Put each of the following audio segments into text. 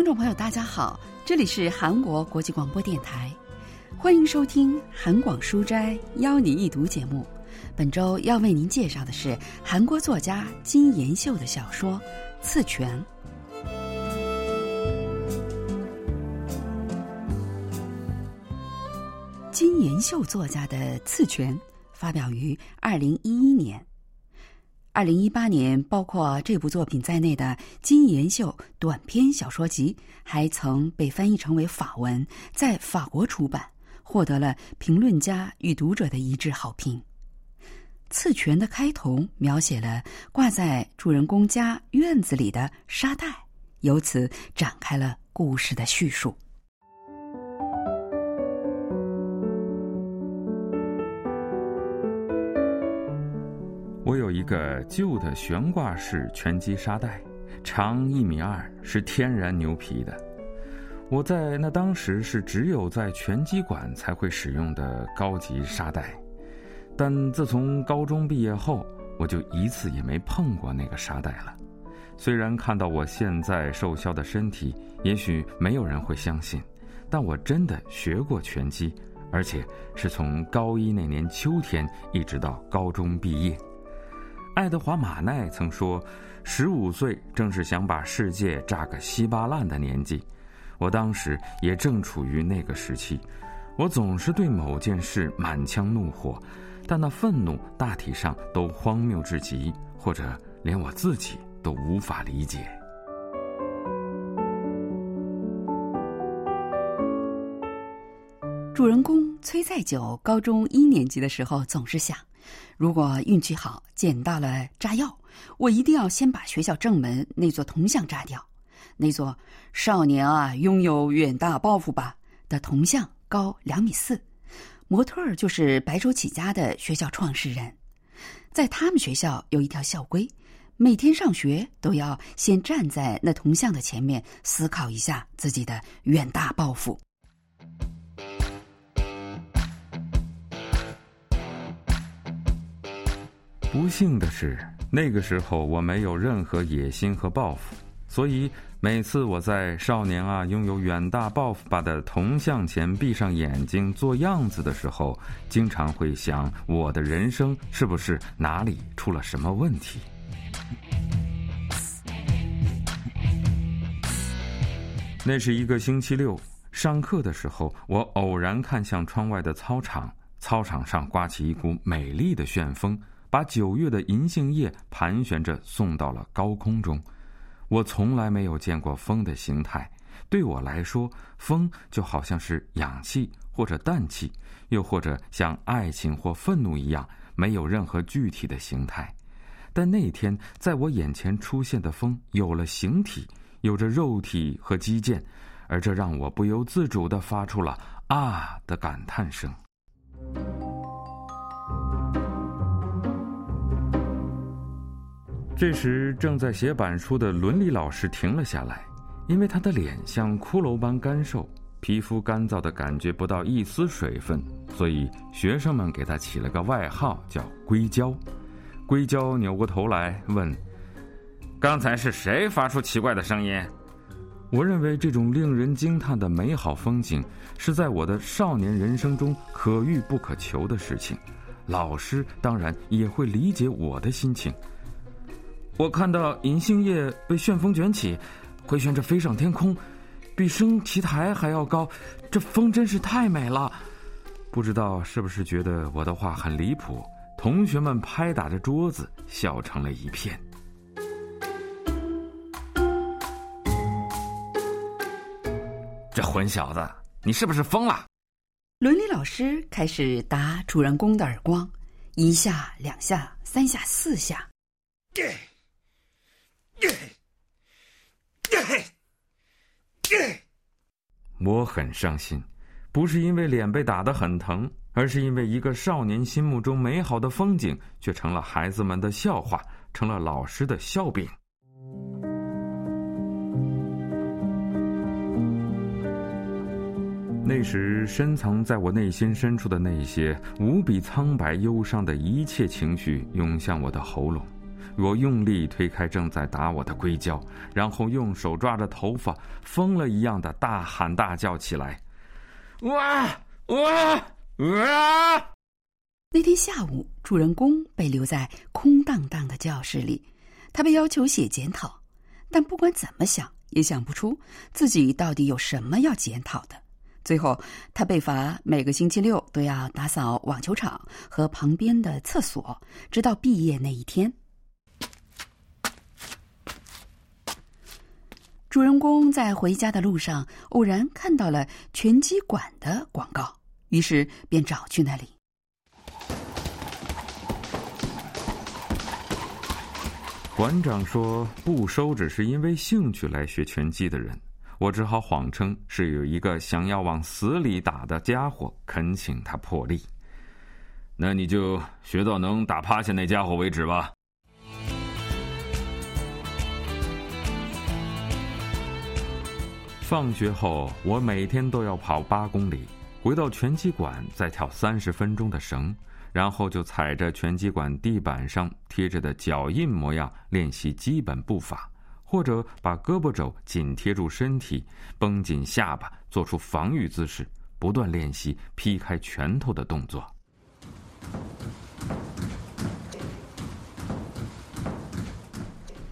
听众朋友，大家好，这里是韩国国际广播电台，欢迎收听韩广书斋邀你一读节目。本周要为您介绍的是韩国作家金延秀的小说《刺拳》。金延秀作家的《刺拳》发表于二零一一年。二零一八年，包括这部作品在内的金延秀短篇小说集，还曾被翻译成为法文，在法国出版，获得了评论家与读者的一致好评。刺拳的开头描写了挂在主人公家院子里的沙袋，由此展开了故事的叙述。我有一个旧的悬挂式拳击沙袋，长一米二，是天然牛皮的。我在那当时是只有在拳击馆才会使用的高级沙袋，但自从高中毕业后，我就一次也没碰过那个沙袋了。虽然看到我现在瘦削的身体，也许没有人会相信，但我真的学过拳击，而且是从高一那年秋天一直到高中毕业。爱德华·马奈曾说：“十五岁正是想把世界炸个稀巴烂的年纪。”我当时也正处于那个时期。我总是对某件事满腔怒火，但那愤怒大体上都荒谬至极，或者连我自己都无法理解。主人公崔在九高中一年级的时候，总是想。如果运气好捡到了炸药，我一定要先把学校正门那座铜像炸掉。那座“少年啊，拥有远大抱负吧”的铜像高两米四，模特儿就是白手起家的学校创始人。在他们学校有一条校规，每天上学都要先站在那铜像的前面，思考一下自己的远大抱负。不幸的是，那个时候我没有任何野心和抱负，所以每次我在“少年啊，拥有远大抱负吧”的铜像前闭上眼睛做样子的时候，经常会想：我的人生是不是哪里出了什么问题？那是一个星期六，上课的时候，我偶然看向窗外的操场，操场上刮起一股美丽的旋风。把九月的银杏叶盘旋着送到了高空中。我从来没有见过风的形态，对我来说，风就好像是氧气或者氮气，又或者像爱情或愤怒一样，没有任何具体的形态。但那天在我眼前出现的风有了形体，有着肉体和肌腱，而这让我不由自主地发出了“啊”的感叹声。这时，正在写板书的伦理老师停了下来，因为他的脸像骷髅般干瘦，皮肤干燥的感觉不到一丝水分，所以学生们给他起了个外号叫“硅胶”。硅胶扭过头来问：“刚才是谁发出奇怪的声音？”我认为这种令人惊叹的美好风景，是在我的少年人生中可遇不可求的事情。老师当然也会理解我的心情。我看到银杏叶被旋风卷起，回旋着飞上天空，比升旗台还要高。这风真是太美了。不知道是不是觉得我的话很离谱，同学们拍打着桌子笑成了一片。这混小子，你是不是疯了？伦理老师开始打主人公的耳光，一下、两下、三下、四下。我很伤心，不是因为脸被打得很疼，而是因为一个少年心目中美好的风景，却成了孩子们的笑话，成了老师的笑柄。那时，深藏在我内心深处的那些无比苍白、忧伤的一切情绪，涌向我的喉咙。我用力推开正在打我的硅胶，然后用手抓着头发，疯了一样的大喊大叫起来：“哇哇哇！”那天下午，主人公被留在空荡荡的教室里，他被要求写检讨，但不管怎么想也想不出自己到底有什么要检讨的。最后，他被罚每个星期六都要打扫网球场和旁边的厕所，直到毕业那一天。主人公在回家的路上偶然看到了拳击馆的广告，于是便找去那里。馆长说不收只是因为兴趣来学拳击的人，我只好谎称是有一个想要往死里打的家伙恳请他破例。那你就学到能打趴下那家伙为止吧。放学后，我每天都要跑八公里，回到拳击馆再跳三十分钟的绳，然后就踩着拳击馆地板上贴着的脚印模样练习基本步法，或者把胳膊肘紧贴住身体，绷紧下巴，做出防御姿势，不断练习劈开拳头的动作。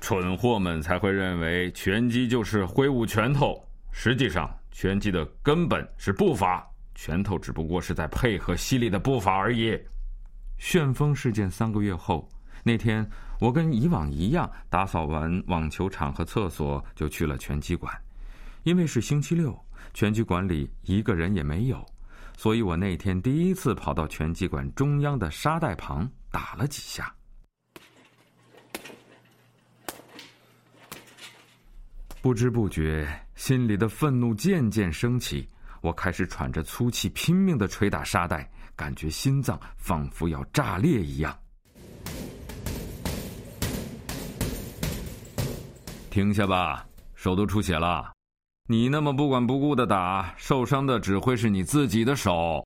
蠢货们才会认为拳击就是挥舞拳头。实际上，拳击的根本是步伐，拳头只不过是在配合犀利的步伐而已。旋风事件三个月后，那天我跟以往一样，打扫完网球场和厕所，就去了拳击馆。因为是星期六，拳击馆里一个人也没有，所以我那天第一次跑到拳击馆中央的沙袋旁打了几下。不知不觉，心里的愤怒渐渐升起。我开始喘着粗气，拼命的捶打沙袋，感觉心脏仿佛要炸裂一样。停下吧，手都出血了。你那么不管不顾的打，受伤的只会是你自己的手。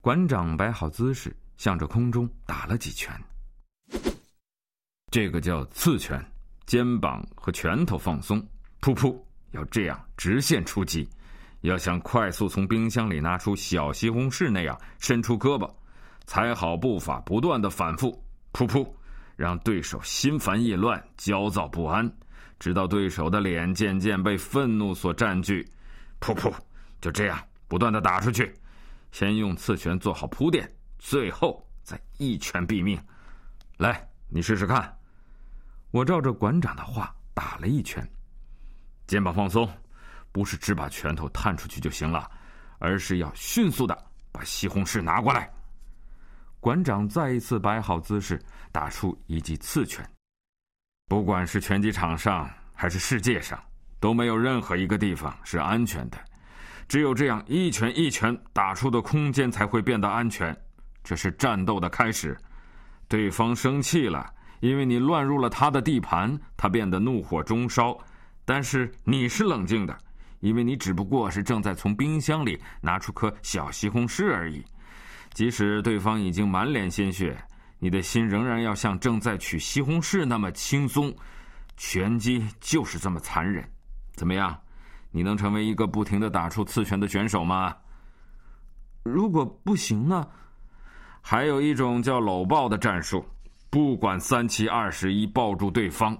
馆长摆好姿势，向着空中打了几拳。这个叫刺拳，肩膀和拳头放松。噗噗，要这样直线出击，要像快速从冰箱里拿出小西红柿那样伸出胳膊，踩好步伐，不断的反复，噗噗，让对手心烦意乱、焦躁不安，直到对手的脸渐渐被愤怒所占据，噗噗，就这样不断的打出去，先用刺拳做好铺垫，最后再一拳毙命。来，你试试看。我照着馆长的话打了一拳。肩膀放松，不是只把拳头探出去就行了，而是要迅速的把西红柿拿过来。馆长再一次摆好姿势，打出一记刺拳。不管是拳击场上还是世界上，都没有任何一个地方是安全的。只有这样一拳一拳打出的空间才会变得安全。这是战斗的开始。对方生气了，因为你乱入了他的地盘，他变得怒火中烧。但是你是冷静的，因为你只不过是正在从冰箱里拿出颗小西红柿而已。即使对方已经满脸鲜血，你的心仍然要像正在取西红柿那么轻松。拳击就是这么残忍。怎么样？你能成为一个不停的打出刺拳的选手吗？如果不行呢？还有一种叫搂抱的战术，不管三七二十一，抱住对方。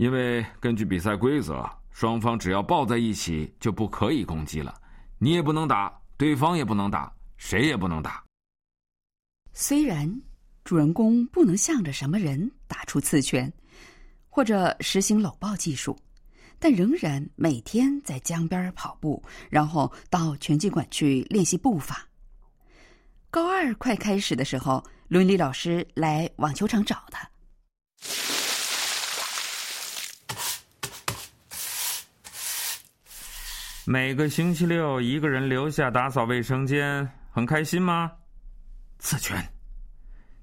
因为根据比赛规则，双方只要抱在一起就不可以攻击了，你也不能打，对方也不能打，谁也不能打。虽然主人公不能向着什么人打出刺拳，或者实行搂抱技术，但仍然每天在江边跑步，然后到拳击馆去练习步法。高二快开始的时候，伦理老师来网球场找他。每个星期六，一个人留下打扫卫生间，很开心吗？刺拳，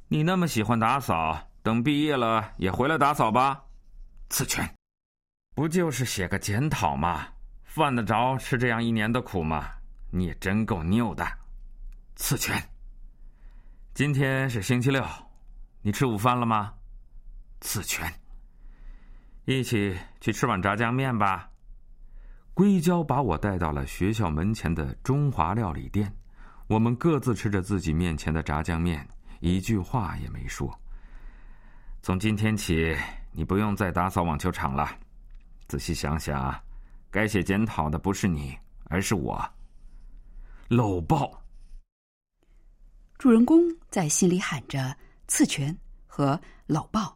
你那么喜欢打扫，等毕业了也回来打扫吧。刺拳，不就是写个检讨吗？犯得着吃这样一年的苦吗？你也真够拗的。刺拳，今天是星期六，你吃午饭了吗？刺拳。一起去吃碗炸酱面吧。硅胶把我带到了学校门前的中华料理店，我们各自吃着自己面前的炸酱面，一句话也没说。从今天起，你不用再打扫网球场了。仔细想想，该写检讨的不是你，而是我。搂抱。主人公在心里喊着“刺拳”和“搂抱”。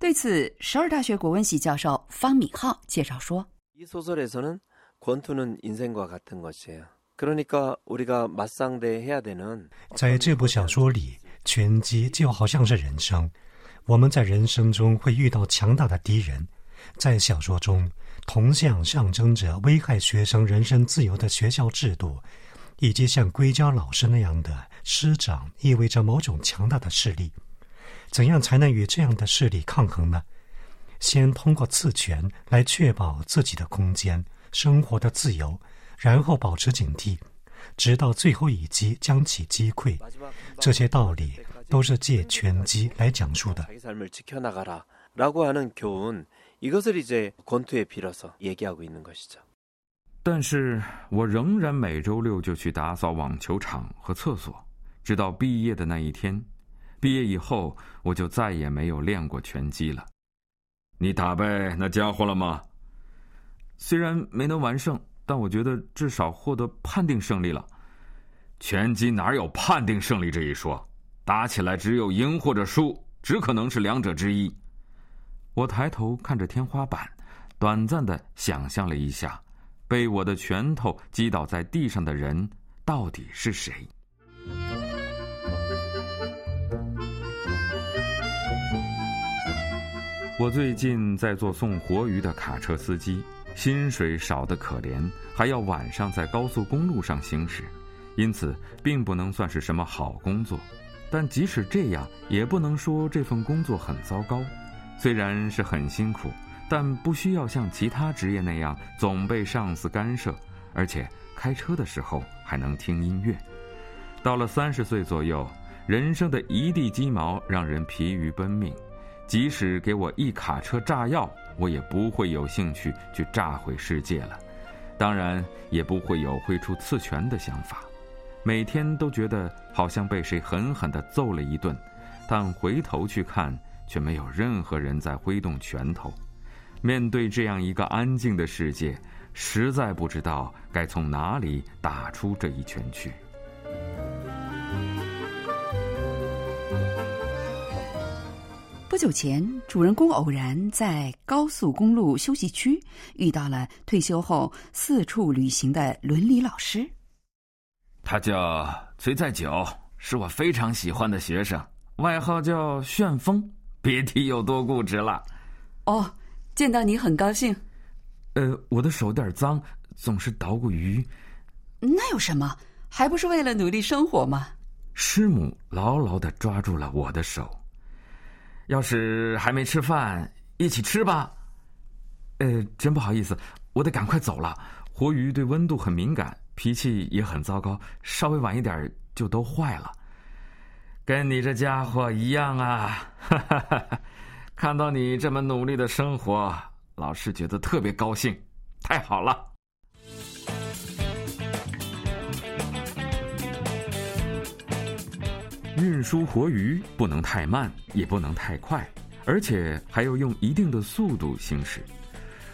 对此，首尔大学国文系教授方敏浩介绍说。이소설에서는권투는인생과같은것이에요그러니까우리가맞상대해야되는在这部小说里，拳击就好像是人生。我们在人生中会遇到强大的敌人。在小说中，铜像象征着危害学生人身自由的学校制度，以及像硅胶老师那样的师长意味着某种强大的势力。怎样才能与这样的势力抗衡呢？ 先通过刺拳来确保自己的空间、生活的自由，然后保持警惕，直到最后一击将其击溃。这些道理都是借拳击来讲述的。但是，我仍然每周六就去打扫网球场和厕所，直到毕业的那一天。毕业以后，我就再也没有练过拳击了。你打败那家伙了吗？虽然没能完胜，但我觉得至少获得判定胜利了。拳击哪有判定胜利这一说？打起来只有赢或者输，只可能是两者之一。我抬头看着天花板，短暂的想象了一下，被我的拳头击倒在地上的人到底是谁。我最近在做送活鱼的卡车司机，薪水少得可怜，还要晚上在高速公路上行驶，因此并不能算是什么好工作。但即使这样，也不能说这份工作很糟糕。虽然是很辛苦，但不需要像其他职业那样总被上司干涉，而且开车的时候还能听音乐。到了三十岁左右，人生的一地鸡毛让人疲于奔命。即使给我一卡车炸药，我也不会有兴趣去炸毁世界了。当然，也不会有挥出刺拳的想法。每天都觉得好像被谁狠狠地揍了一顿，但回头去看，却没有任何人在挥动拳头。面对这样一个安静的世界，实在不知道该从哪里打出这一拳去。不久前，主人公偶然在高速公路休息区遇到了退休后四处旅行的伦理老师。他叫崔在九，是我非常喜欢的学生，外号叫旋风，别提有多固执了。哦，见到你很高兴。呃，我的手有点脏，总是捣鼓鱼。那有什么？还不是为了努力生活吗？师母牢牢的抓住了我的手。要是还没吃饭，一起吃吧。呃，真不好意思，我得赶快走了。活鱼对温度很敏感，脾气也很糟糕，稍微晚一点就都坏了。跟你这家伙一样啊！哈哈哈哈！看到你这么努力的生活，老师觉得特别高兴。太好了。运输活鱼不能太慢，也不能太快，而且还要用一定的速度行驶。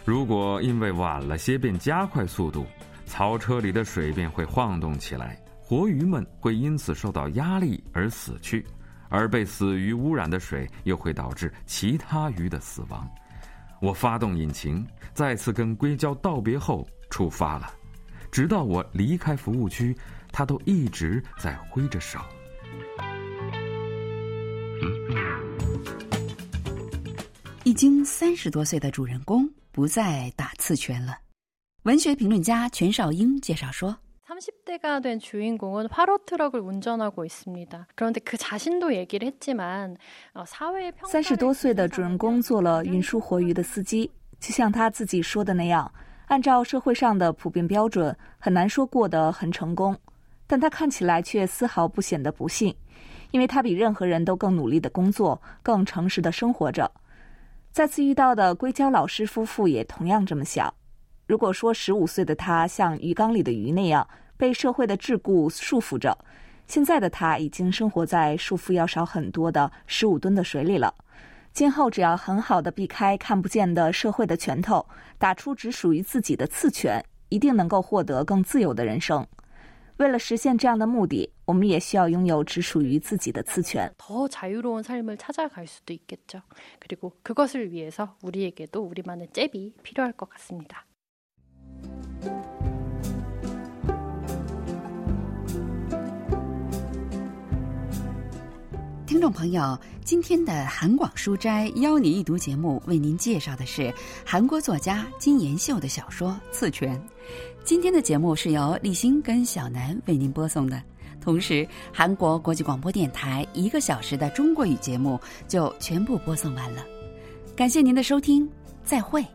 如果因为晚了些便加快速度，槽车里的水便会晃动起来，活鱼们会因此受到压力而死去，而被死鱼污染的水又会导致其他鱼的死亡。我发动引擎，再次跟硅胶道别后出发了，直到我离开服务区，他都一直在挥着手。经三十多岁的主人公不再打刺拳了。文学评论家全少英介绍说：“三十多岁的主人公做了运输活鱼的司机，就像他自己说的那样，按照社会上的普遍标准，很难说过得很成功，但他看起来却丝毫不显得不幸。”因为他比任何人都更努力的工作，更诚实的生活着。再次遇到的硅胶老师夫妇也同样这么想。如果说十五岁的他像鱼缸里的鱼那样被社会的桎梏束缚着，现在的他已经生活在束缚要少很多的十五吨的水里了。今后只要很好的避开看不见的社会的拳头，打出只属于自己的刺拳，一定能够获得更自由的人生。为了实现这样的目的，我们也需要拥有只属于自己的刺拳。더자유로운삶을찾아갈수도있겠죠그리고그것을위해서우리에게도우리만의잽이필요할것같습니다听众朋友，今天的韩广书斋邀你一读节目，为您介绍的是韩国作家金延秀的小说《刺拳》。今天的节目是由立新跟小南为您播送的， 同时韩国国际广播电台一个小时的中国语节目就全部播送完了。感谢您的收听，再会。